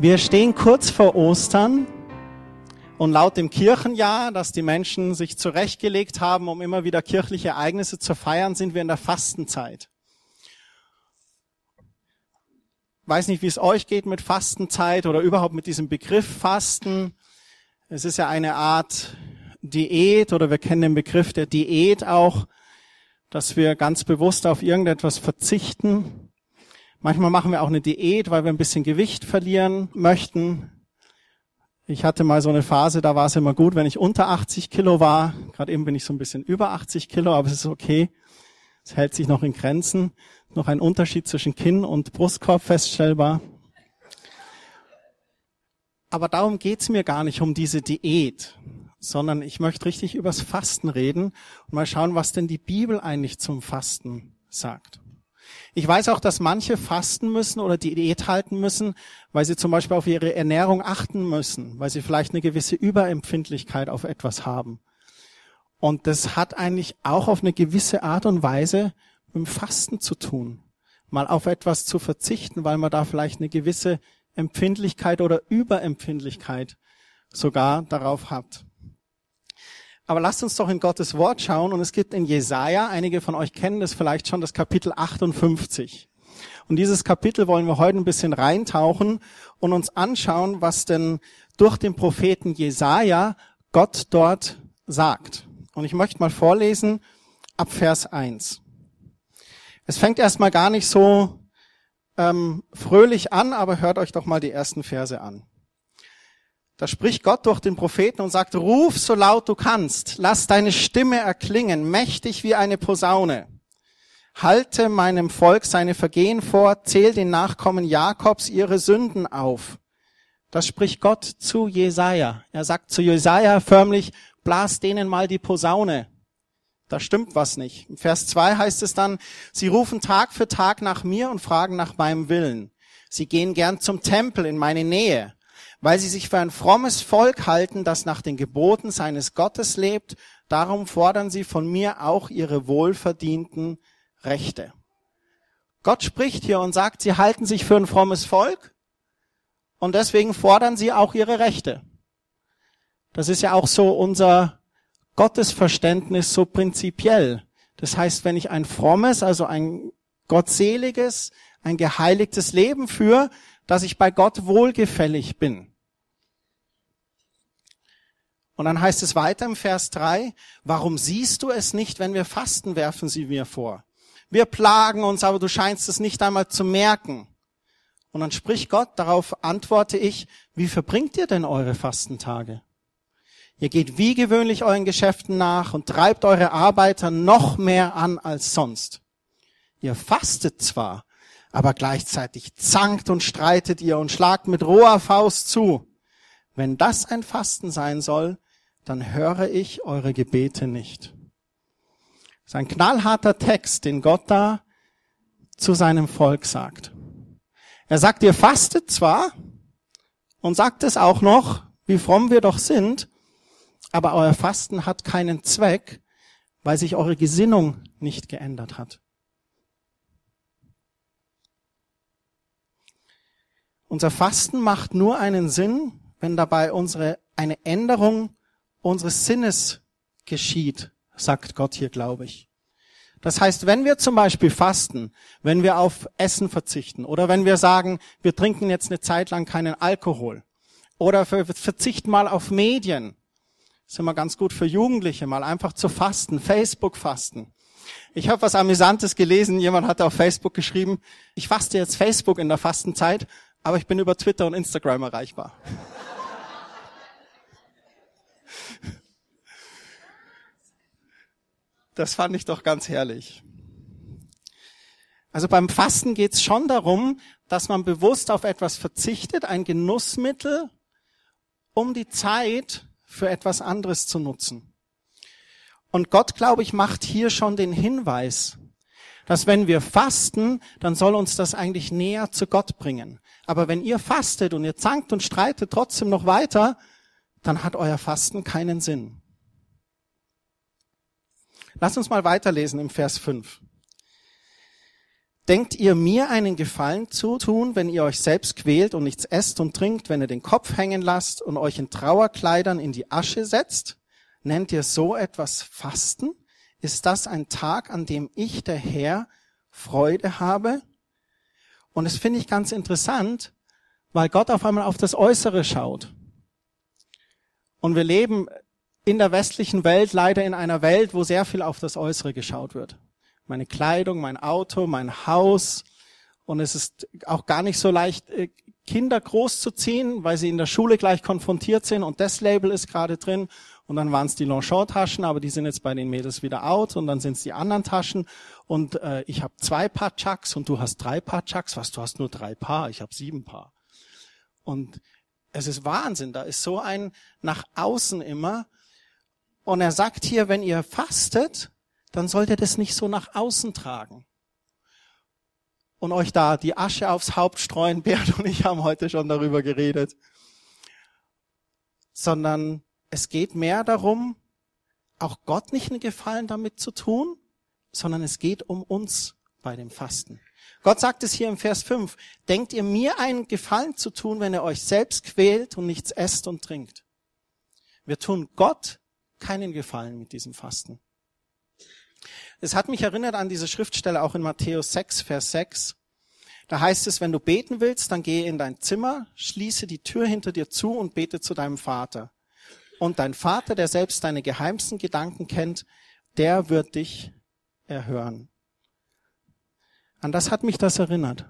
Wir stehen kurz vor Ostern und laut dem Kirchenjahr, das die Menschen sich zurechtgelegt haben, um immer wieder kirchliche Ereignisse zu feiern, sind wir in der Fastenzeit. Weiß nicht, wie es euch geht mit Fastenzeit oder überhaupt mit diesem Begriff Fasten. Es ist ja eine Art Diät oder wir kennen den Begriff der Diät auch, dass wir ganz bewusst auf irgendetwas verzichten, Manchmal machen wir auch eine Diät, weil wir ein bisschen Gewicht verlieren möchten. Ich hatte mal so eine Phase, da war es immer gut, wenn ich unter 80 Kilo war. Gerade eben bin ich so ein bisschen über 80 Kilo, aber es ist okay. Es hält sich noch in Grenzen. Noch ein Unterschied zwischen Kinn und Brustkorb feststellbar. Aber darum geht's mir gar nicht um diese Diät, sondern ich möchte richtig übers Fasten reden und mal schauen, was denn die Bibel eigentlich zum Fasten sagt. Ich weiß auch, dass manche fasten müssen oder Diät halten müssen, weil sie zum Beispiel auf ihre Ernährung achten müssen, weil sie vielleicht eine gewisse Überempfindlichkeit auf etwas haben. Und das hat eigentlich auch auf eine gewisse Art und Weise mit dem Fasten zu tun. Mal auf etwas zu verzichten, weil man da vielleicht eine gewisse Empfindlichkeit oder Überempfindlichkeit sogar darauf hat. Aber lasst uns doch in Gottes Wort schauen. Und es gibt in Jesaja, einige von euch kennen das vielleicht schon, das Kapitel 58. Und dieses Kapitel wollen wir heute ein bisschen reintauchen und uns anschauen, was denn durch den Propheten Jesaja Gott dort sagt. Und ich möchte mal vorlesen ab Vers 1. Es fängt erstmal gar nicht so ähm, fröhlich an, aber hört euch doch mal die ersten Verse an. Da spricht Gott durch den Propheten und sagt, ruf so laut du kannst, lass deine Stimme erklingen, mächtig wie eine Posaune. Halte meinem Volk seine Vergehen vor, zähl den Nachkommen Jakobs ihre Sünden auf. Das spricht Gott zu Jesaja. Er sagt zu Jesaja förmlich, blas denen mal die Posaune. Da stimmt was nicht. Im Vers 2 heißt es dann, sie rufen Tag für Tag nach mir und fragen nach meinem Willen. Sie gehen gern zum Tempel in meine Nähe weil sie sich für ein frommes Volk halten, das nach den Geboten seines Gottes lebt. Darum fordern sie von mir auch ihre wohlverdienten Rechte. Gott spricht hier und sagt, sie halten sich für ein frommes Volk und deswegen fordern sie auch ihre Rechte. Das ist ja auch so unser Gottesverständnis so prinzipiell. Das heißt, wenn ich ein frommes, also ein gottseliges, ein geheiligtes Leben führe, dass ich bei Gott wohlgefällig bin. Und dann heißt es weiter im Vers 3, warum siehst du es nicht, wenn wir fasten, werfen sie mir vor. Wir plagen uns, aber du scheinst es nicht einmal zu merken. Und dann spricht Gott, darauf antworte ich, wie verbringt ihr denn eure Fastentage? Ihr geht wie gewöhnlich euren Geschäften nach und treibt eure Arbeiter noch mehr an als sonst. Ihr fastet zwar, aber gleichzeitig zankt und streitet ihr und schlagt mit roher Faust zu. Wenn das ein Fasten sein soll, dann höre ich eure Gebete nicht. Das ist ein knallharter Text, den Gott da zu seinem Volk sagt. Er sagt, ihr fastet zwar und sagt es auch noch, wie fromm wir doch sind, aber euer Fasten hat keinen Zweck, weil sich eure Gesinnung nicht geändert hat. Unser Fasten macht nur einen Sinn, wenn dabei unsere, eine Änderung unseres Sinnes geschieht, sagt Gott hier, glaube ich. Das heißt, wenn wir zum Beispiel fasten, wenn wir auf Essen verzichten oder wenn wir sagen, wir trinken jetzt eine Zeit lang keinen Alkohol oder wir verzichten mal auf Medien, ist immer ganz gut für Jugendliche, mal einfach zu fasten, Facebook fasten. Ich habe was Amüsantes gelesen, jemand hat auf Facebook geschrieben, ich faste jetzt Facebook in der Fastenzeit, aber ich bin über Twitter und Instagram erreichbar. Das fand ich doch ganz herrlich. Also beim Fasten geht es schon darum, dass man bewusst auf etwas verzichtet, ein Genussmittel, um die Zeit für etwas anderes zu nutzen. Und Gott, glaube ich, macht hier schon den Hinweis, dass wenn wir fasten, dann soll uns das eigentlich näher zu Gott bringen. Aber wenn ihr fastet und ihr zankt und streitet trotzdem noch weiter, dann hat euer Fasten keinen Sinn. Lass uns mal weiterlesen im Vers 5. Denkt ihr mir einen Gefallen zu tun, wenn ihr euch selbst quält und nichts esst und trinkt, wenn ihr den Kopf hängen lasst und euch in Trauerkleidern in die Asche setzt? Nennt ihr so etwas Fasten? Ist das ein Tag, an dem ich, der Herr, Freude habe? Und das finde ich ganz interessant, weil Gott auf einmal auf das Äußere schaut. Und wir leben in der westlichen Welt leider in einer Welt, wo sehr viel auf das Äußere geschaut wird. Meine Kleidung, mein Auto, mein Haus. Und es ist auch gar nicht so leicht, äh, Kinder großzuziehen, weil sie in der Schule gleich konfrontiert sind und das Label ist gerade drin. Und dann waren es die Longchamp-Taschen, aber die sind jetzt bei den Mädels wieder out und dann sind es die anderen Taschen. Und äh, ich habe zwei Paar Chucks und du hast drei Paar Chucks. Was, du hast nur drei Paar, ich habe sieben Paar. Und es ist Wahnsinn, da ist so ein nach außen immer. Und er sagt hier, wenn ihr fastet, dann sollt ihr das nicht so nach außen tragen. Und euch da die Asche aufs Haupt streuen. Bert und ich haben heute schon darüber geredet. Sondern es geht mehr darum, auch Gott nicht einen Gefallen damit zu tun, sondern es geht um uns bei dem Fasten. Gott sagt es hier im Vers 5, denkt ihr mir einen Gefallen zu tun, wenn ihr euch selbst quält und nichts esst und trinkt. Wir tun Gott keinen Gefallen mit diesem Fasten. Es hat mich erinnert an diese Schriftstelle auch in Matthäus 6, Vers 6. Da heißt es, wenn du beten willst, dann gehe in dein Zimmer, schließe die Tür hinter dir zu und bete zu deinem Vater. Und dein Vater, der selbst deine geheimsten Gedanken kennt, der wird dich erhören. An das hat mich das erinnert.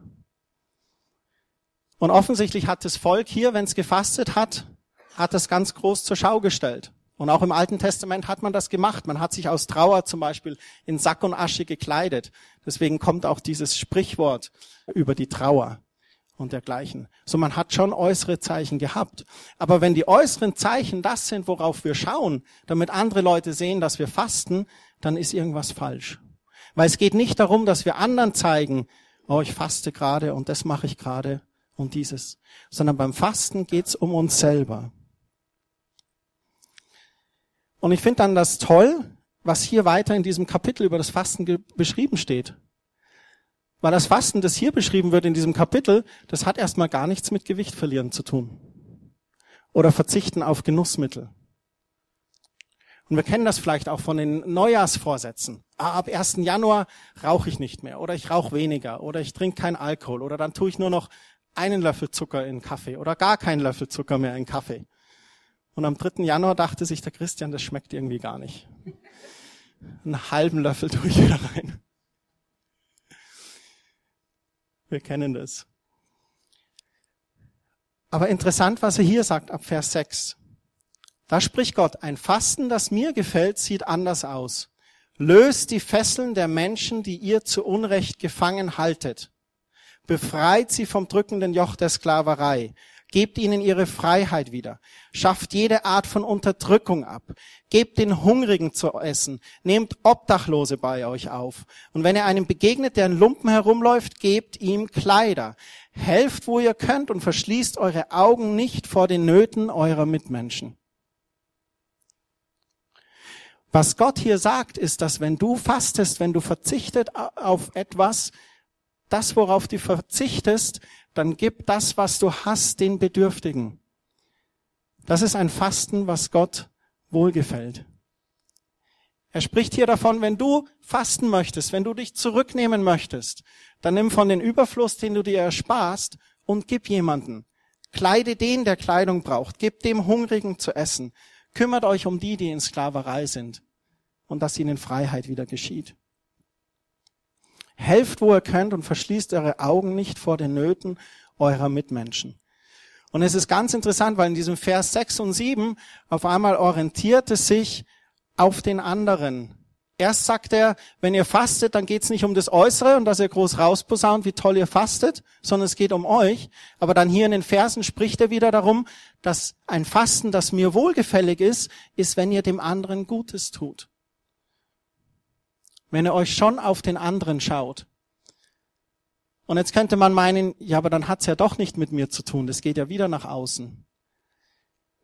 Und offensichtlich hat das Volk hier, wenn es gefastet hat, hat es ganz groß zur Schau gestellt. Und auch im Alten Testament hat man das gemacht. Man hat sich aus Trauer zum Beispiel in Sack und Asche gekleidet. Deswegen kommt auch dieses Sprichwort über die Trauer und dergleichen. So man hat schon äußere Zeichen gehabt. Aber wenn die äußeren Zeichen das sind, worauf wir schauen, damit andere Leute sehen, dass wir fasten, dann ist irgendwas falsch. Weil es geht nicht darum, dass wir anderen zeigen, oh, ich faste gerade und das mache ich gerade und dieses, sondern beim Fasten geht es um uns selber. Und ich finde dann das toll, was hier weiter in diesem Kapitel über das Fasten beschrieben steht. Weil das Fasten, das hier beschrieben wird in diesem Kapitel, das hat erstmal gar nichts mit Gewicht verlieren zu tun. Oder verzichten auf Genussmittel. Und wir kennen das vielleicht auch von den Neujahrsvorsätzen. Ah, ab 1. Januar rauche ich nicht mehr oder ich rauche weniger oder ich trinke keinen Alkohol oder dann tue ich nur noch einen Löffel Zucker in Kaffee oder gar keinen Löffel Zucker mehr in Kaffee. Und am 3. Januar dachte sich der Christian, das schmeckt irgendwie gar nicht. Einen halben Löffel tue ich wieder rein. Wir kennen das. Aber interessant, was er hier sagt ab Vers 6. Da spricht Gott, ein Fasten, das mir gefällt, sieht anders aus. Löst die Fesseln der Menschen, die ihr zu Unrecht gefangen haltet. Befreit sie vom drückenden Joch der Sklaverei. Gebt ihnen ihre Freiheit wieder. Schafft jede Art von Unterdrückung ab. Gebt den Hungrigen zu essen. Nehmt Obdachlose bei euch auf. Und wenn ihr einem begegnet, der in Lumpen herumläuft, gebt ihm Kleider. Helft, wo ihr könnt und verschließt eure Augen nicht vor den Nöten eurer Mitmenschen. Was Gott hier sagt, ist, dass wenn du fastest, wenn du verzichtet auf etwas, das, worauf du verzichtest, dann gib das, was du hast, den Bedürftigen. Das ist ein Fasten, was Gott wohlgefällt. Er spricht hier davon, wenn du fasten möchtest, wenn du dich zurücknehmen möchtest, dann nimm von den Überfluss, den du dir ersparst, und gib jemanden. Kleide den, der Kleidung braucht. Gib dem Hungrigen zu essen. Kümmert euch um die, die in Sklaverei sind und dass ihnen Freiheit wieder geschieht. Helft, wo ihr könnt und verschließt eure Augen nicht vor den Nöten eurer Mitmenschen. Und es ist ganz interessant, weil in diesem Vers 6 und 7 auf einmal orientiert es sich auf den anderen. Erst sagt er, wenn ihr fastet, dann geht es nicht um das Äußere und dass ihr groß rausposaunt, wie toll ihr fastet, sondern es geht um euch. Aber dann hier in den Versen spricht er wieder darum, dass ein Fasten, das mir wohlgefällig ist, ist, wenn ihr dem anderen Gutes tut. Wenn ihr euch schon auf den anderen schaut. Und jetzt könnte man meinen, ja, aber dann hat's ja doch nicht mit mir zu tun. Das geht ja wieder nach außen.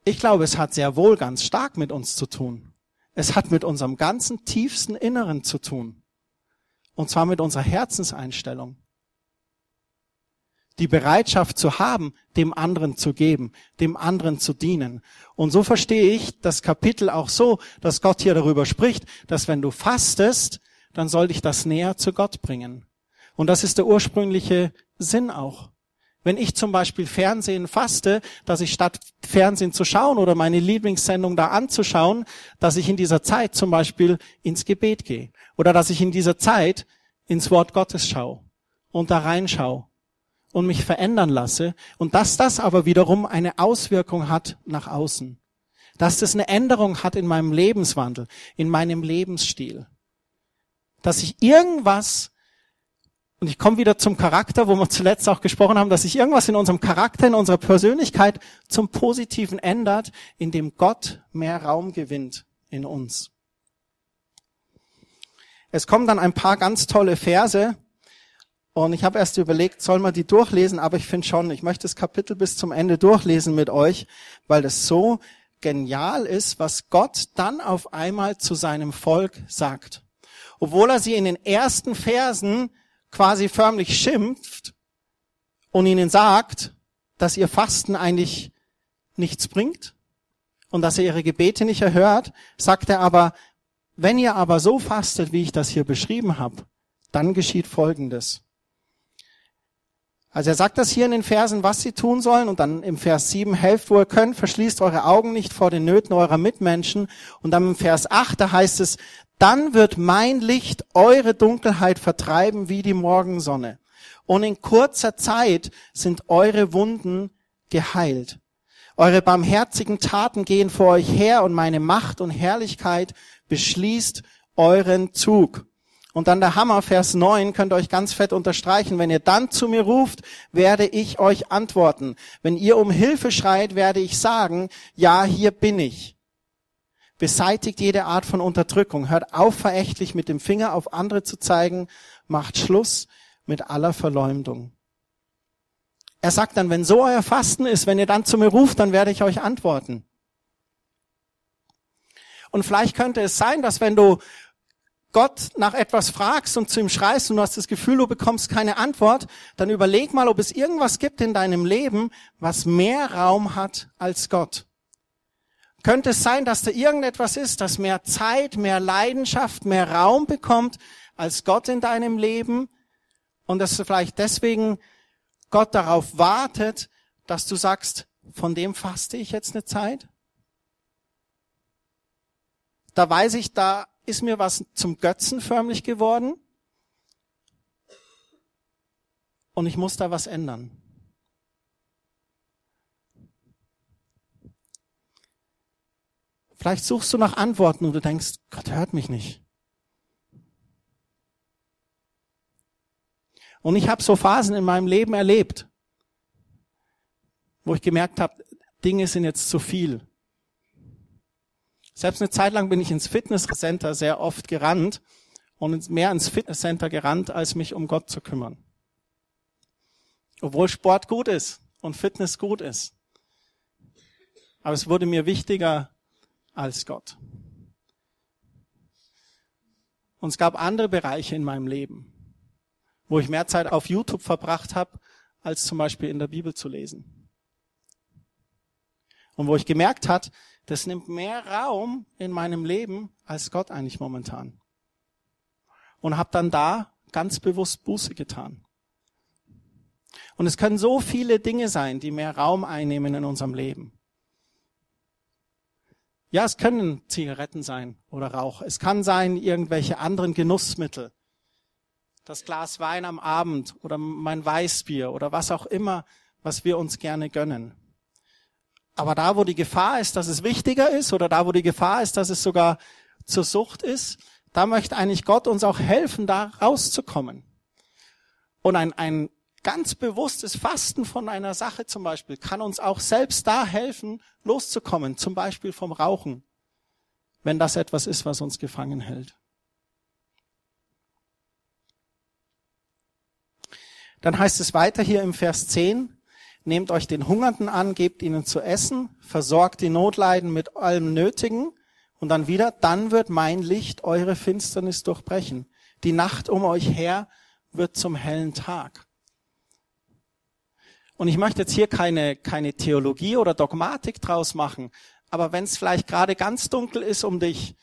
Ich glaube, es hat sehr wohl ganz stark mit uns zu tun. Es hat mit unserem ganzen tiefsten Inneren zu tun. Und zwar mit unserer Herzenseinstellung. die Bereitschaft zu haben, dem anderen zu geben, dem anderen zu dienen. Und so verstehe ich das Kapitel auch so, dass Gott hier darüber spricht, dass wenn du fastest, dann soll dich das näher zu Gott bringen. Und das ist der ursprüngliche Sinn auch. Wenn ich zum Beispiel Fernsehen faste, dass ich statt Fernsehen zu schauen oder meine Lieblingssendung da anzuschauen, dass ich in dieser Zeit zum Beispiel ins Gebet gehe. Oder dass ich in dieser Zeit ins Wort Gottes schaue und da reinschaue und mich verändern lasse und dass das aber wiederum eine Auswirkung hat nach außen. Dass das eine Änderung hat in meinem Lebenswandel, in meinem Lebensstil. Dass ich irgendwas, und ich komme wieder zum Charakter, wo wir zuletzt auch gesprochen haben, dass sich irgendwas in unserem Charakter, in unserer Persönlichkeit zum Positiven ändert, indem Gott mehr Raum gewinnt in uns. Es kommen dann ein paar ganz tolle Verse, und ich habe erst überlegt, soll man die durchlesen, aber ich finde schon, ich möchte das Kapitel bis zum Ende durchlesen mit euch, weil das so genial ist, was Gott dann auf einmal zu seinem Volk sagt. Obwohl er sie in den ersten Versen quasi förmlich schimpft und ihnen sagt, dass ihr Fasten eigentlich nichts bringt und dass er ihre Gebete nicht erhört, sagt er aber, wenn ihr aber so fastet, wie ich das hier beschrieben habe, dann geschieht Folgendes. Also er sagt das hier in den Versen, was sie tun sollen und dann im Vers 7, helft, wo ihr könnt, verschließt eure Augen nicht vor den Nöten eurer Mitmenschen und dann im Vers 8, da heißt es, dann wird mein Licht eure Dunkelheit vertreiben wie die Morgensonne und in kurzer Zeit sind eure Wunden geheilt. Eure barmherzigen Taten gehen vor euch her und meine Macht und Herrlichkeit beschließt euren Zug. Und dann der Hammer, Vers 9, könnt ihr euch ganz fett unterstreichen. Wenn ihr dann zu mir ruft, werde ich euch antworten. Wenn ihr um Hilfe schreit, werde ich sagen, ja, hier bin ich. Beseitigt jede Art von Unterdrückung. Hört auf, verächtlich mit dem Finger auf andere zu zeigen. Macht Schluss mit aller Verleumdung. Er sagt dann, wenn so euer Fasten ist, wenn ihr dann zu mir ruft, dann werde ich euch antworten. Und vielleicht könnte es sein, dass wenn du Gott nach etwas fragst und zu ihm schreist und du hast das Gefühl, du bekommst keine Antwort, dann überleg mal, ob es irgendwas gibt in deinem Leben, was mehr Raum hat als Gott. Könnte es sein, dass da irgendetwas ist, das mehr Zeit, mehr Leidenschaft, mehr Raum bekommt als Gott in deinem Leben und dass vielleicht deswegen Gott darauf wartet, dass du sagst, von dem faste ich jetzt eine Zeit? Da weiß ich, da ist mir was zum Götzen förmlich geworden und ich muss da was ändern. Vielleicht suchst du nach Antworten und du denkst, Gott hört mich nicht. Und ich habe so Phasen in meinem Leben erlebt, wo ich gemerkt habe, Dinge sind jetzt zu viel. Selbst eine Zeit lang bin ich ins Fitnesscenter sehr oft gerannt und mehr ins Fitnesscenter gerannt, als mich um Gott zu kümmern. Obwohl Sport gut ist und Fitness gut ist. Aber es wurde mir wichtiger als Gott. Und es gab andere Bereiche in meinem Leben, wo ich mehr Zeit auf YouTube verbracht habe, als zum Beispiel in der Bibel zu lesen. Und wo ich gemerkt hat, das nimmt mehr Raum in meinem Leben als Gott eigentlich momentan. Und habe dann da ganz bewusst Buße getan. Und es können so viele Dinge sein, die mehr Raum einnehmen in unserem Leben. Ja, es können Zigaretten sein oder Rauch. Es kann sein irgendwelche anderen Genussmittel. Das Glas Wein am Abend oder mein Weißbier oder was auch immer, was wir uns gerne gönnen. Aber da, wo die Gefahr ist, dass es wichtiger ist oder da, wo die Gefahr ist, dass es sogar zur Sucht ist, da möchte eigentlich Gott uns auch helfen, da rauszukommen. Und ein, ein ganz bewusstes Fasten von einer Sache zum Beispiel kann uns auch selbst da helfen, loszukommen, zum Beispiel vom Rauchen, wenn das etwas ist, was uns gefangen hält. Dann heißt es weiter hier im Vers 10, Nehmt euch den Hungernden an, gebt ihnen zu essen, versorgt die Notleiden mit allem Nötigen und dann wieder, dann wird mein Licht eure Finsternis durchbrechen. Die Nacht um euch her wird zum hellen Tag. Und ich möchte jetzt hier keine, keine Theologie oder Dogmatik draus machen, aber wenn es vielleicht gerade ganz dunkel ist um dich,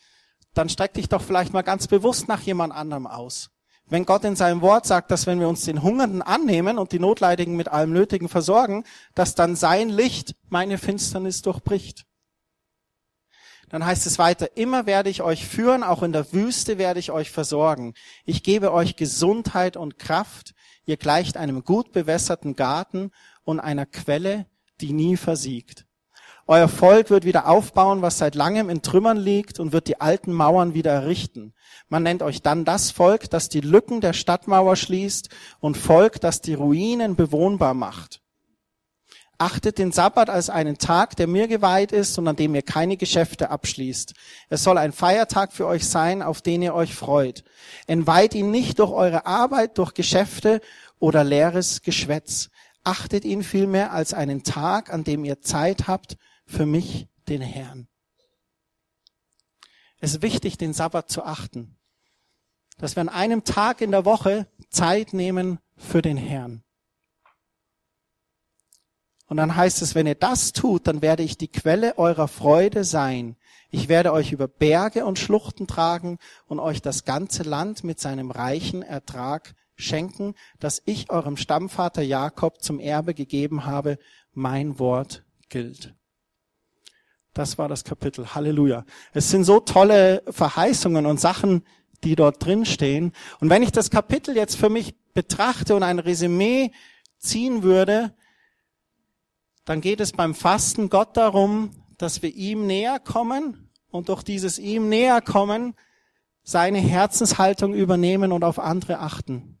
dann streck dich doch vielleicht mal ganz bewusst nach jemand anderem aus. Wenn Gott in seinem Wort sagt, dass wenn wir uns den Hungernden annehmen und die Notleidigen mit allem Nötigen versorgen, dass dann sein Licht meine Finsternis durchbricht. Dann heißt es weiter, immer werde ich euch führen, auch in der Wüste werde ich euch versorgen. Ich gebe euch Gesundheit und Kraft. Ihr gleicht einem gut bewässerten Garten und einer Quelle, die nie versiegt. Euer Volk wird wieder aufbauen, was seit langem in Trümmern liegt und wird die alten Mauern wieder errichten. Man nennt euch dann das Volk, das die Lücken der Stadtmauer schließt und Volk, das die Ruinen bewohnbar macht. Achtet den Sabbat als einen Tag, der mir geweiht ist und an dem ihr keine Geschäfte abschließt. Es soll ein Feiertag für euch sein, auf den ihr euch freut. Entweiht ihn nicht durch eure Arbeit, durch Geschäfte oder leeres Geschwätz. Achtet ihn vielmehr als einen Tag, an dem ihr Zeit habt, für mich, den Herrn. Es ist wichtig, den Sabbat zu achten, dass wir an einem Tag in der Woche Zeit nehmen für den Herrn. Und dann heißt es, wenn ihr das tut, dann werde ich die Quelle eurer Freude sein. Ich werde euch über Berge und Schluchten tragen und euch das ganze Land mit seinem reichen Ertrag schenken, das ich eurem Stammvater Jakob zum Erbe gegeben habe. Mein Wort gilt. Das war das Kapitel. Halleluja. Es sind so tolle Verheißungen und Sachen, die dort drin stehen. Und wenn ich das Kapitel jetzt für mich betrachte und ein Resümee ziehen würde, dann geht es beim Fasten Gott darum, dass wir ihm näher kommen und durch dieses ihm näher kommen seine Herzenshaltung übernehmen und auf andere achten.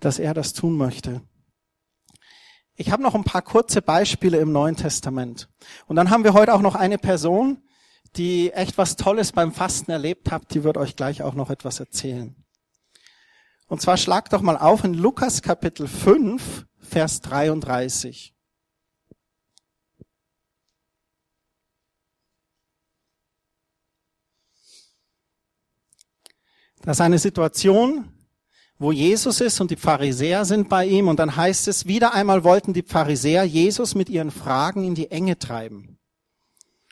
Dass er das tun möchte. Ich habe noch ein paar kurze Beispiele im Neuen Testament. Und dann haben wir heute auch noch eine Person, die echt was Tolles beim Fasten erlebt hat. Die wird euch gleich auch noch etwas erzählen. Und zwar schlagt doch mal auf in Lukas Kapitel 5, Vers 33. Das ist eine Situation, wo Jesus ist und die Pharisäer sind bei ihm. Und dann heißt es, wieder einmal wollten die Pharisäer Jesus mit ihren Fragen in die Enge treiben.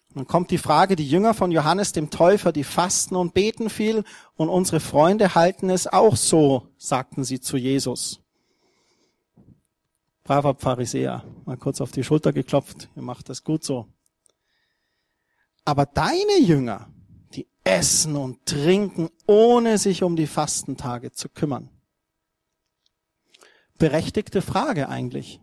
Und dann kommt die Frage, die Jünger von Johannes dem Täufer, die fasten und beten viel und unsere Freunde halten es auch so, sagten sie zu Jesus. Braver Pharisäer, mal kurz auf die Schulter geklopft, ihr macht das gut so. Aber deine Jünger, die essen und trinken, ohne sich um die Fastentage zu kümmern berechtigte Frage eigentlich.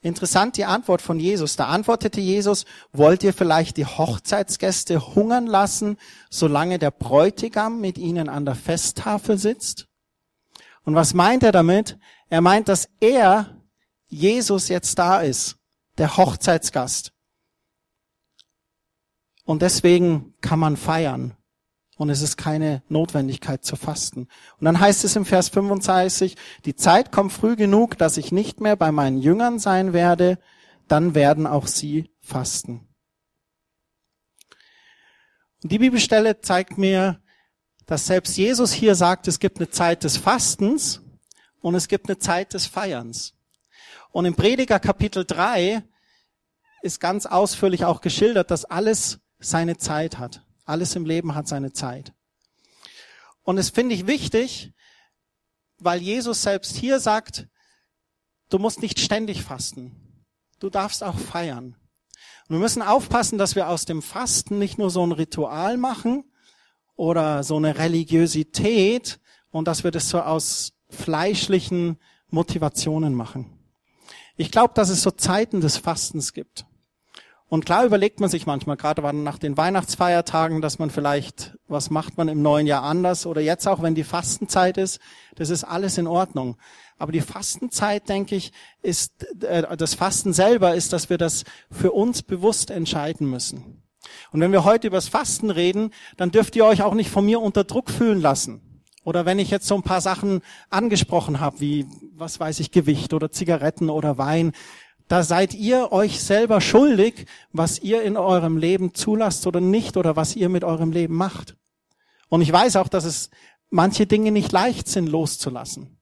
Interessant die Antwort von Jesus. Da antwortete Jesus, wollt ihr vielleicht die Hochzeitsgäste hungern lassen, solange der Bräutigam mit ihnen an der Festtafel sitzt? Und was meint er damit? Er meint, dass er, Jesus, jetzt da ist, der Hochzeitsgast. Und deswegen kann man feiern und es ist keine Notwendigkeit zu fasten. Und dann heißt es im Vers 35, die Zeit kommt früh genug, dass ich nicht mehr bei meinen Jüngern sein werde, dann werden auch sie fasten. Und die Bibelstelle zeigt mir, dass selbst Jesus hier sagt, es gibt eine Zeit des Fastens und es gibt eine Zeit des Feierns. Und im Prediger Kapitel 3 ist ganz ausführlich auch geschildert, dass alles seine Zeit hat. Alles im Leben hat seine Zeit. Und es finde ich wichtig, weil Jesus selbst hier sagt, du musst nicht ständig fasten. Du darfst auch feiern. Und wir müssen aufpassen, dass wir aus dem Fasten nicht nur so ein Ritual machen oder so eine Religiosität und dass wir das so aus fleischlichen Motivationen machen. Ich glaube, dass es so Zeiten des Fastens gibt. Und klar überlegt man sich manchmal, gerade nach den Weihnachtsfeiertagen, dass man vielleicht, was macht man im neuen Jahr anders oder jetzt auch, wenn die Fastenzeit ist, das ist alles in Ordnung. Aber die Fastenzeit, denke ich, ist, äh, das Fasten selber ist, dass wir das für uns bewusst entscheiden müssen. Und wenn wir heute über das Fasten reden, dann dürft ihr euch auch nicht von mir unter Druck fühlen lassen. Oder wenn ich jetzt so ein paar Sachen angesprochen habe, wie, was weiß ich, Gewicht oder Zigaretten oder Wein, da seid ihr euch selber schuldig, was ihr in eurem Leben zulasst oder nicht oder was ihr mit eurem Leben macht. Und ich weiß auch, dass es manche Dinge nicht leicht sind loszulassen.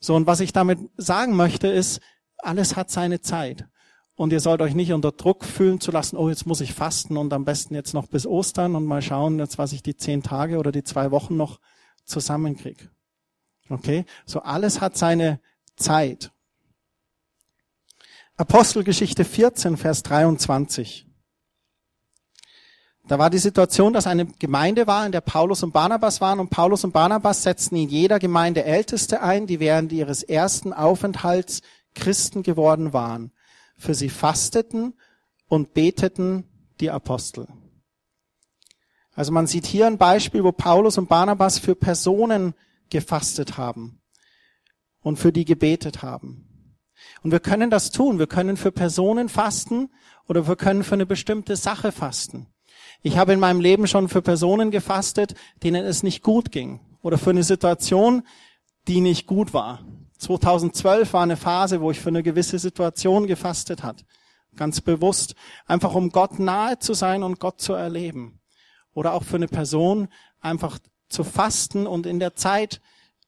So, und was ich damit sagen möchte, ist, alles hat seine Zeit. Und ihr sollt euch nicht unter Druck fühlen zu lassen, oh, jetzt muss ich fasten und am besten jetzt noch bis Ostern und mal schauen, jetzt was ich die zehn Tage oder die zwei Wochen noch zusammenkriege. Okay? So alles hat seine Zeit. Apostelgeschichte 14, Vers 23. Da war die Situation, dass eine Gemeinde war, in der Paulus und Barnabas waren und Paulus und Barnabas setzten in jeder Gemeinde Älteste ein, die während ihres ersten Aufenthalts Christen geworden waren. Für sie fasteten und beteten die Apostel. Also man sieht hier ein Beispiel, wo Paulus und Barnabas für Personen gefastet haben und für die gebetet haben. Und wir können das tun. Wir können für Personen fasten oder wir können für eine bestimmte Sache fasten. Ich habe in meinem Leben schon für Personen gefastet, denen es nicht gut ging oder für eine Situation, die nicht gut war. 2012 war eine Phase, wo ich für eine gewisse Situation gefastet hat. Ganz bewusst. Einfach um Gott nahe zu sein und Gott zu erleben. Oder auch für eine Person einfach zu fasten und in der Zeit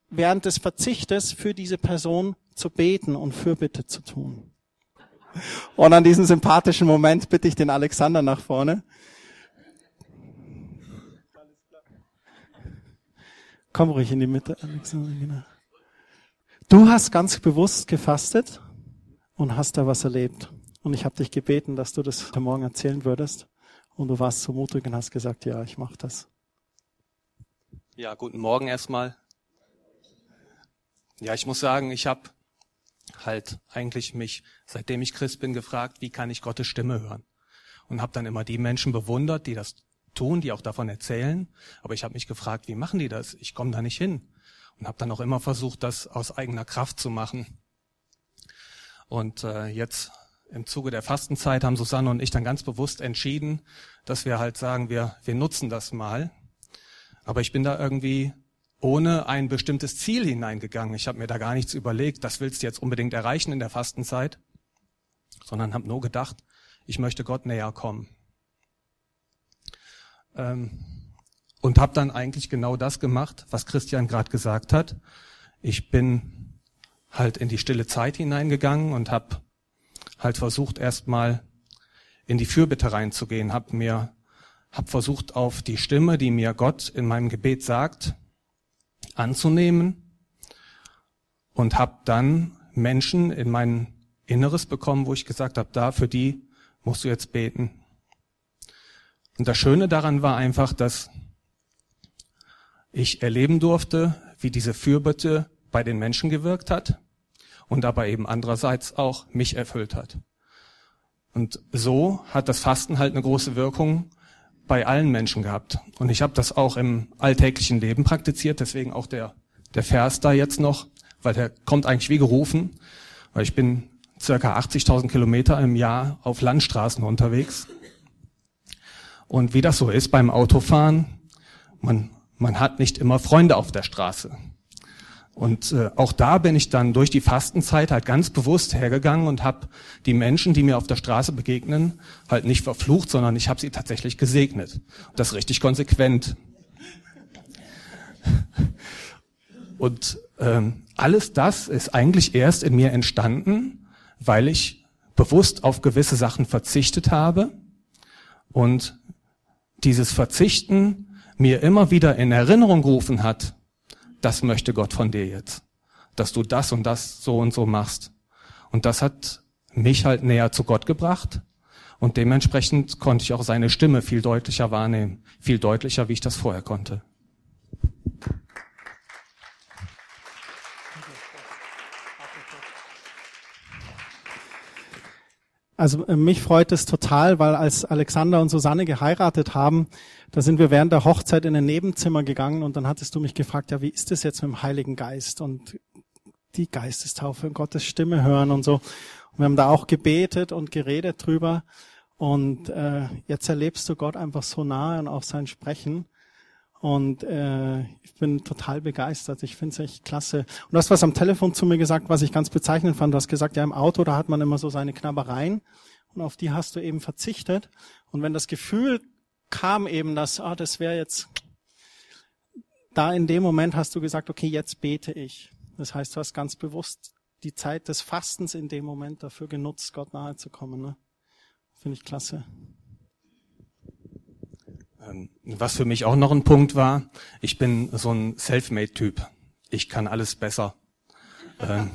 während des Verzichtes für diese Person zu beten und Fürbitte zu tun. Und an diesem sympathischen Moment bitte ich den Alexander nach vorne. Komm ruhig in die Mitte, Alexander. Genau. Du hast ganz bewusst gefastet und hast da was erlebt. Und ich habe dich gebeten, dass du das heute Morgen erzählen würdest. Und du warst so mutig und hast gesagt, ja, ich mache das. Ja, guten Morgen erstmal. Ja, ich muss sagen, ich habe halt eigentlich mich, seitdem ich Christ bin, gefragt, wie kann ich Gottes Stimme hören? Und habe dann immer die Menschen bewundert, die das tun, die auch davon erzählen. Aber ich habe mich gefragt, wie machen die das? Ich komme da nicht hin und habe dann auch immer versucht, das aus eigener Kraft zu machen. Und äh, jetzt im Zuge der Fastenzeit haben Susanne und ich dann ganz bewusst entschieden, dass wir halt sagen, wir, wir nutzen das mal. Aber ich bin da irgendwie ohne ein bestimmtes Ziel hineingegangen. Ich habe mir da gar nichts überlegt, das willst du jetzt unbedingt erreichen in der Fastenzeit, sondern habe nur gedacht, ich möchte Gott näher kommen. Ähm, und habe dann eigentlich genau das gemacht, was Christian gerade gesagt hat. Ich bin halt in die stille Zeit hineingegangen und habe halt versucht erstmal in die Fürbitte reinzugehen, habe mir hab versucht auf die Stimme, die mir Gott in meinem Gebet sagt, anzunehmen und habe dann Menschen in mein Inneres bekommen, wo ich gesagt habe, da für die musst du jetzt beten. Und das Schöne daran war einfach, dass ich erleben durfte, wie diese Fürbitte bei den Menschen gewirkt hat und dabei eben andererseits auch mich erfüllt hat. Und so hat das Fasten halt eine große Wirkung bei allen Menschen gehabt. Und ich habe das auch im alltäglichen Leben praktiziert, deswegen auch der, der Vers da jetzt noch, weil der kommt eigentlich wie gerufen, weil ich bin circa 80.000 Kilometer im Jahr auf Landstraßen unterwegs. Und wie das so ist beim Autofahren, man man hat nicht immer Freunde auf der Straße. Und äh, auch da bin ich dann durch die Fastenzeit halt ganz bewusst hergegangen und habe die Menschen, die mir auf der Straße begegnen, halt nicht verflucht, sondern ich habe sie tatsächlich gesegnet. Das richtig konsequent. Und ähm, alles das ist eigentlich erst in mir entstanden, weil ich bewusst auf gewisse Sachen verzichtet habe und dieses Verzichten mir immer wieder in Erinnerung gerufen hat, das möchte Gott von dir jetzt, dass du das und das so und so machst. Und das hat mich halt näher zu Gott gebracht und dementsprechend konnte ich auch seine Stimme viel deutlicher wahrnehmen, viel deutlicher, wie ich das vorher konnte. Also äh, mich freut es total, weil als Alexander und Susanne geheiratet haben, da sind wir während der Hochzeit in ein Nebenzimmer gegangen und dann hattest du mich gefragt, ja, wie ist es jetzt mit dem Heiligen Geist und die Geistestaufe und Gottes Stimme hören und so. Und wir haben da auch gebetet und geredet drüber und äh, jetzt erlebst du Gott einfach so nahe und auch sein Sprechen. Und äh, ich bin total begeistert. Ich finde es echt klasse. Und du hast was am Telefon zu mir gesagt, was ich ganz bezeichnend fand. Du hast gesagt, ja, im Auto, da hat man immer so seine Knabbereien. Und auf die hast du eben verzichtet. Und wenn das Gefühl kam eben, dass, ah, das wäre jetzt, da in dem Moment hast du gesagt, okay, jetzt bete ich. Das heißt, du hast ganz bewusst die Zeit des Fastens in dem Moment dafür genutzt, Gott nahe zu kommen. Ne? Finde ich klasse. Ähm, was für mich auch noch ein Punkt war, ich bin so ein Selfmade-Typ. Ich kann alles besser. ähm,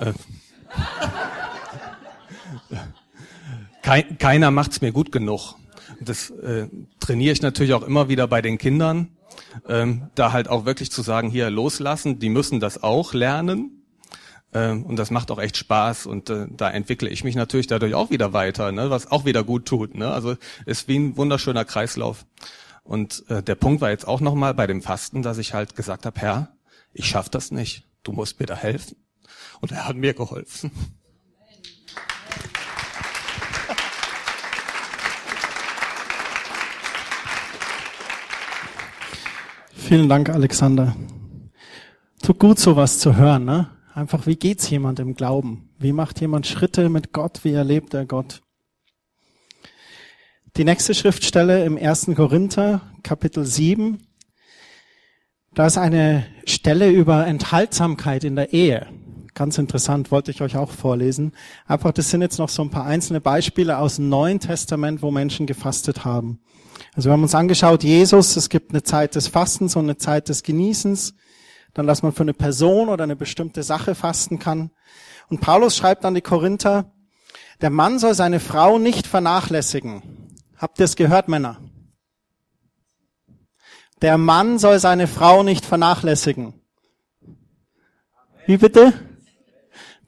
äh, kein, keiner macht's mir gut genug. Das äh, trainiere ich natürlich auch immer wieder bei den Kindern, ähm, da halt auch wirklich zu sagen, hier loslassen, die müssen das auch lernen. Ähm, und das macht auch echt Spaß und äh, da entwickle ich mich natürlich dadurch auch wieder weiter, ne, was auch wieder gut tut. Ne? Also ist wie ein wunderschöner Kreislauf. Und äh, der Punkt war jetzt auch nochmal bei dem Fasten, dass ich halt gesagt habe, Herr, ich schaff das nicht, du musst mir da helfen. Und er hat mir geholfen. Vielen Dank, Alexander. Tut gut, sowas zu hören, ne? Einfach, wie geht's jemand im Glauben? Wie macht jemand Schritte mit Gott? Wie erlebt er Gott? Die nächste Schriftstelle im 1. Korinther, Kapitel 7. Da ist eine Stelle über Enthaltsamkeit in der Ehe. Ganz interessant, wollte ich euch auch vorlesen. Einfach, das sind jetzt noch so ein paar einzelne Beispiele aus dem Neuen Testament, wo Menschen gefastet haben. Also wir haben uns angeschaut, Jesus, es gibt eine Zeit des Fastens und eine Zeit des Genießens dann dass man für eine Person oder eine bestimmte Sache fasten kann. Und Paulus schreibt an die Korinther, der Mann soll seine Frau nicht vernachlässigen. Habt ihr es gehört, Männer? Der Mann soll seine Frau nicht vernachlässigen. Wie bitte?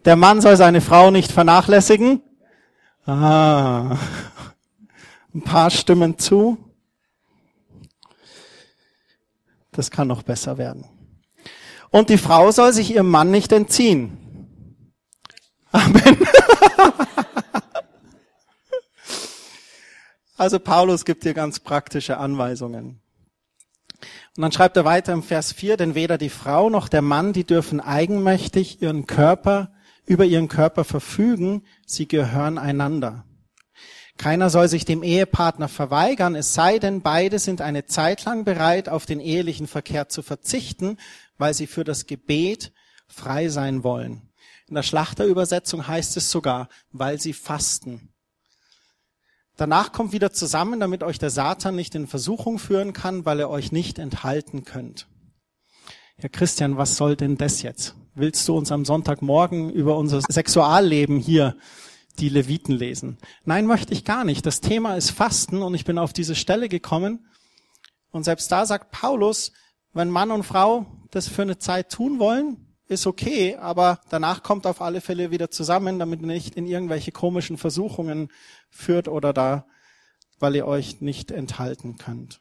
Der Mann soll seine Frau nicht vernachlässigen. Ah, ein paar Stimmen zu. Das kann noch besser werden. Und die Frau soll sich ihrem Mann nicht entziehen. Amen. Also Paulus gibt hier ganz praktische Anweisungen. Und dann schreibt er weiter im Vers 4, denn weder die Frau noch der Mann, die dürfen eigenmächtig ihren Körper, über ihren Körper verfügen, sie gehören einander. Keiner soll sich dem Ehepartner verweigern, es sei denn, beide sind eine Zeit lang bereit, auf den ehelichen Verkehr zu verzichten, weil sie für das Gebet frei sein wollen. In der Schlachterübersetzung heißt es sogar, weil sie fasten. Danach kommt wieder zusammen, damit euch der Satan nicht in Versuchung führen kann, weil er euch nicht enthalten könnt. Herr Christian, was soll denn das jetzt? Willst du uns am Sonntagmorgen über unser Sexualleben hier die Leviten lesen? Nein, möchte ich gar nicht. Das Thema ist Fasten und ich bin auf diese Stelle gekommen. Und selbst da sagt Paulus, wenn Mann und Frau das für eine Zeit tun wollen, ist okay, aber danach kommt auf alle Fälle wieder zusammen, damit ihr nicht in irgendwelche komischen Versuchungen führt oder da, weil ihr euch nicht enthalten könnt.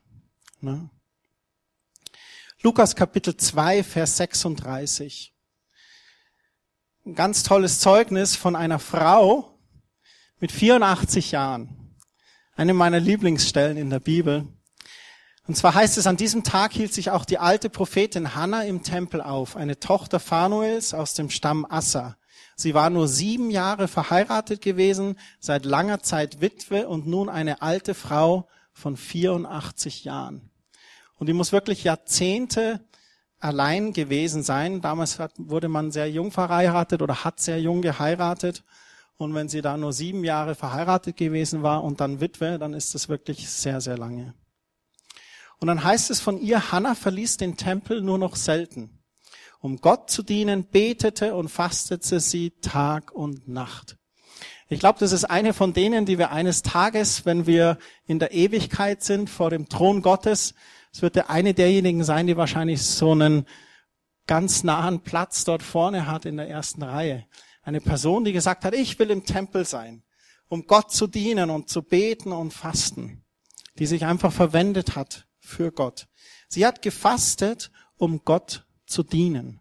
Ne? Lukas Kapitel 2, Vers 36. Ein ganz tolles Zeugnis von einer Frau mit 84 Jahren. Eine meiner Lieblingsstellen in der Bibel. Und zwar heißt es, an diesem Tag hielt sich auch die alte Prophetin Hannah im Tempel auf, eine Tochter Phanuels aus dem Stamm Assa. Sie war nur sieben Jahre verheiratet gewesen, seit langer Zeit Witwe und nun eine alte Frau von 84 Jahren. Und die muss wirklich Jahrzehnte allein gewesen sein. Damals hat, wurde man sehr jung verheiratet oder hat sehr jung geheiratet. Und wenn sie da nur sieben Jahre verheiratet gewesen war und dann Witwe, dann ist das wirklich sehr, sehr lange. Und dann heißt es von ihr, Hannah verließ den Tempel nur noch selten. Um Gott zu dienen, betete und fastete sie Tag und Nacht. Ich glaube, das ist eine von denen, die wir eines Tages, wenn wir in der Ewigkeit sind, vor dem Thron Gottes, es wird der eine derjenigen sein, die wahrscheinlich so einen ganz nahen Platz dort vorne hat in der ersten Reihe. Eine Person, die gesagt hat, ich will im Tempel sein, um Gott zu dienen und zu beten und fasten, die sich einfach verwendet hat für Gott. Sie hat gefastet, um Gott zu dienen.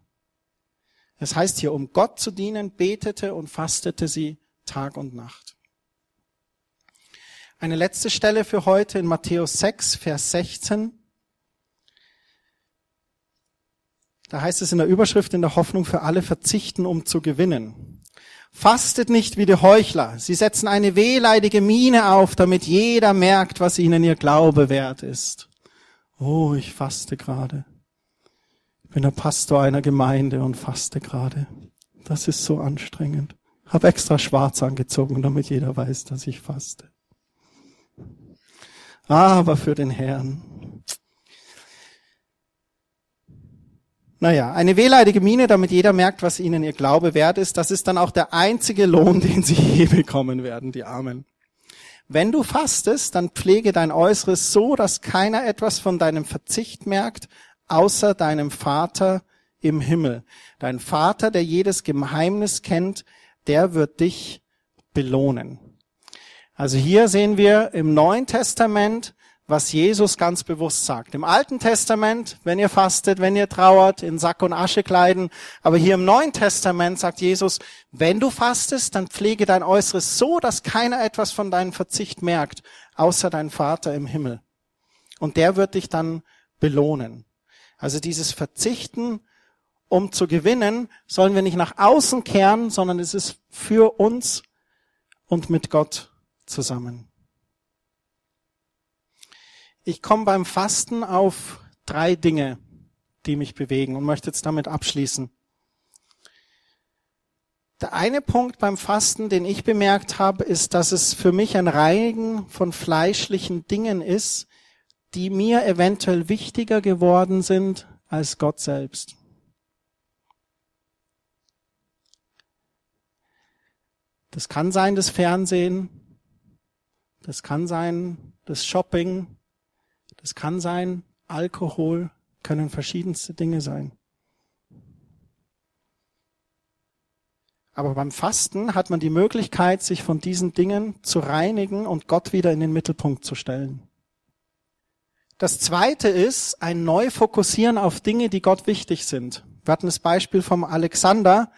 Es heißt hier, um Gott zu dienen, betete und fastete sie Tag und Nacht. Eine letzte Stelle für heute in Matthäus 6, Vers 16. Da heißt es in der Überschrift in der Hoffnung für alle verzichten, um zu gewinnen. Fastet nicht wie die Heuchler. Sie setzen eine wehleidige Miene auf, damit jeder merkt, was ihnen ihr Glaube wert ist. Oh, ich faste gerade. Ich bin der Pastor einer Gemeinde und faste gerade. Das ist so anstrengend. Hab extra schwarz angezogen, damit jeder weiß, dass ich faste. Aber für den Herrn. Naja, eine wehleidige Miene, damit jeder merkt, was ihnen ihr Glaube wert ist, das ist dann auch der einzige Lohn, den sie je bekommen werden, die Armen. Wenn du fastest, dann pflege dein Äußeres so, dass keiner etwas von deinem Verzicht merkt, außer deinem Vater im Himmel. Dein Vater, der jedes Geheimnis kennt, der wird dich belohnen. Also hier sehen wir im Neuen Testament, was Jesus ganz bewusst sagt. Im Alten Testament, wenn ihr fastet, wenn ihr trauert, in Sack und Asche kleiden. Aber hier im Neuen Testament sagt Jesus, wenn du fastest, dann pflege dein Äußeres so, dass keiner etwas von deinem Verzicht merkt, außer dein Vater im Himmel. Und der wird dich dann belohnen. Also dieses Verzichten, um zu gewinnen, sollen wir nicht nach außen kehren, sondern es ist für uns und mit Gott zusammen. Ich komme beim Fasten auf drei Dinge, die mich bewegen und möchte jetzt damit abschließen. Der eine Punkt beim Fasten, den ich bemerkt habe, ist, dass es für mich ein Reinigen von fleischlichen Dingen ist, die mir eventuell wichtiger geworden sind als Gott selbst. Das kann sein das Fernsehen, das kann sein das Shopping, das kann sein Alkohol, können verschiedenste Dinge sein. Aber beim Fasten hat man die Möglichkeit, sich von diesen Dingen zu reinigen und Gott wieder in den Mittelpunkt zu stellen. Das zweite ist ein Neufokussieren auf Dinge, die Gott wichtig sind. Wir hatten das Beispiel vom Alexander.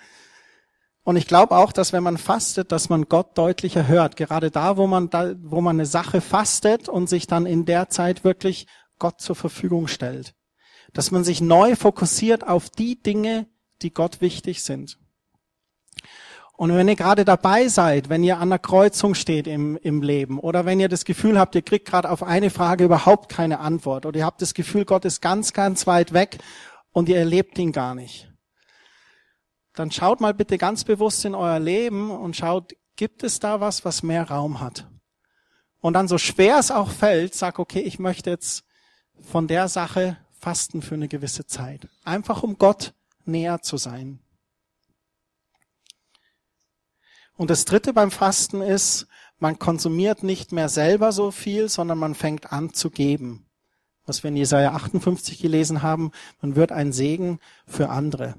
Und ich glaube auch, dass wenn man fastet, dass man Gott deutlicher hört. Gerade da, wo man da, wo man eine Sache fastet und sich dann in der Zeit wirklich Gott zur Verfügung stellt. Dass man sich neu fokussiert auf die Dinge, die Gott wichtig sind. Und wenn ihr gerade dabei seid, wenn ihr an der Kreuzung steht im, im Leben oder wenn ihr das Gefühl habt, ihr kriegt gerade auf eine Frage überhaupt keine Antwort oder ihr habt das Gefühl, Gott ist ganz, ganz weit weg und ihr erlebt ihn gar nicht, dann schaut mal bitte ganz bewusst in euer Leben und schaut, gibt es da was, was mehr Raum hat? Und dann so schwer es auch fällt, sag, okay, ich möchte jetzt von der Sache fasten für eine gewisse Zeit. Einfach um Gott näher zu sein. Und das dritte beim Fasten ist, man konsumiert nicht mehr selber so viel, sondern man fängt an zu geben. Was wir in Jesaja 58 gelesen haben, man wird ein Segen für andere.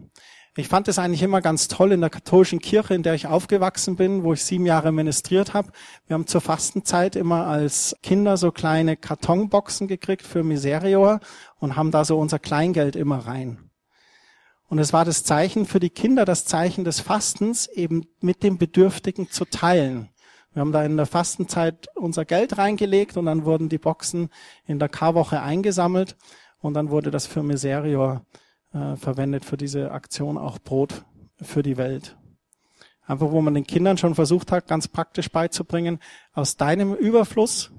Ich fand es eigentlich immer ganz toll in der katholischen Kirche, in der ich aufgewachsen bin, wo ich sieben Jahre ministriert habe. Wir haben zur Fastenzeit immer als Kinder so kleine Kartonboxen gekriegt für Miserior und haben da so unser Kleingeld immer rein. Und es war das Zeichen für die Kinder, das Zeichen des Fastens, eben mit dem Bedürftigen zu teilen. Wir haben da in der Fastenzeit unser Geld reingelegt und dann wurden die Boxen in der Karwoche eingesammelt und dann wurde das für Miserior äh, verwendet, für diese Aktion auch Brot für die Welt. Einfach, wo man den Kindern schon versucht hat, ganz praktisch beizubringen, aus deinem Überfluss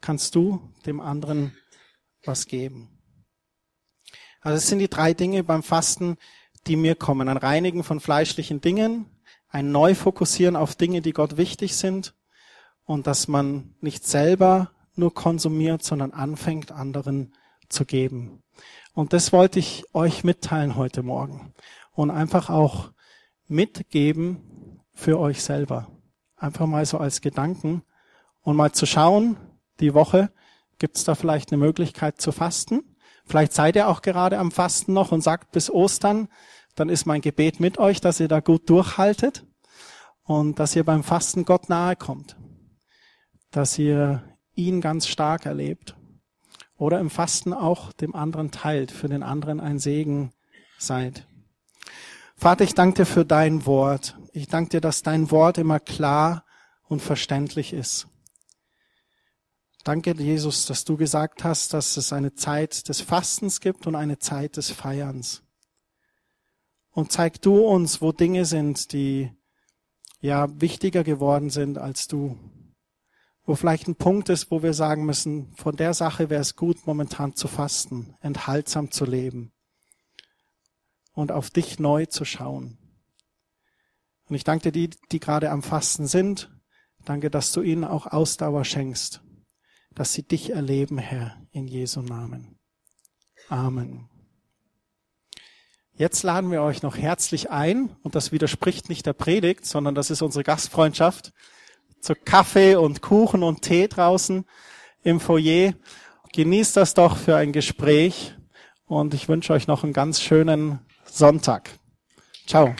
kannst du dem anderen was geben. Also es sind die drei Dinge beim Fasten, die mir kommen. Ein Reinigen von fleischlichen Dingen, ein Neufokussieren auf Dinge, die Gott wichtig sind und dass man nicht selber nur konsumiert, sondern anfängt, anderen zu geben. Und das wollte ich euch mitteilen heute Morgen und einfach auch mitgeben für euch selber. Einfach mal so als Gedanken und mal zu schauen, die Woche, gibt es da vielleicht eine Möglichkeit zu fasten? Vielleicht seid ihr auch gerade am Fasten noch und sagt bis Ostern, dann ist mein Gebet mit euch, dass ihr da gut durchhaltet und dass ihr beim Fasten Gott nahe kommt. Dass ihr ihn ganz stark erlebt. Oder im Fasten auch dem anderen teilt, für den anderen ein Segen seid. Vater, ich danke dir für dein Wort. Ich danke dir, dass dein Wort immer klar und verständlich ist. Danke, Jesus, dass du gesagt hast, dass es eine Zeit des Fastens gibt und eine Zeit des Feierns. Und zeig du uns, wo Dinge sind, die ja wichtiger geworden sind als du. Wo vielleicht ein Punkt ist, wo wir sagen müssen, von der Sache wäre es gut, momentan zu fasten, enthaltsam zu leben. und auf dich neu zu schauen. Und ich danke dir, die, die gerade am Fasten sind. Danke, dass du ihnen auch Ausdauer schenkst, dass sie dich erleben, Herr, in Jesu Namen. Amen. Jetzt laden wir euch noch herzlich ein, und das widerspricht nicht der Predigt, sondern das ist unsere Gastfreundschaft, zu Kaffee und Kuchen und Tee draußen im Foyer. Genießt das doch für ein Gespräch und ich wünsche euch noch einen ganz schönen Sonntag. Ciao.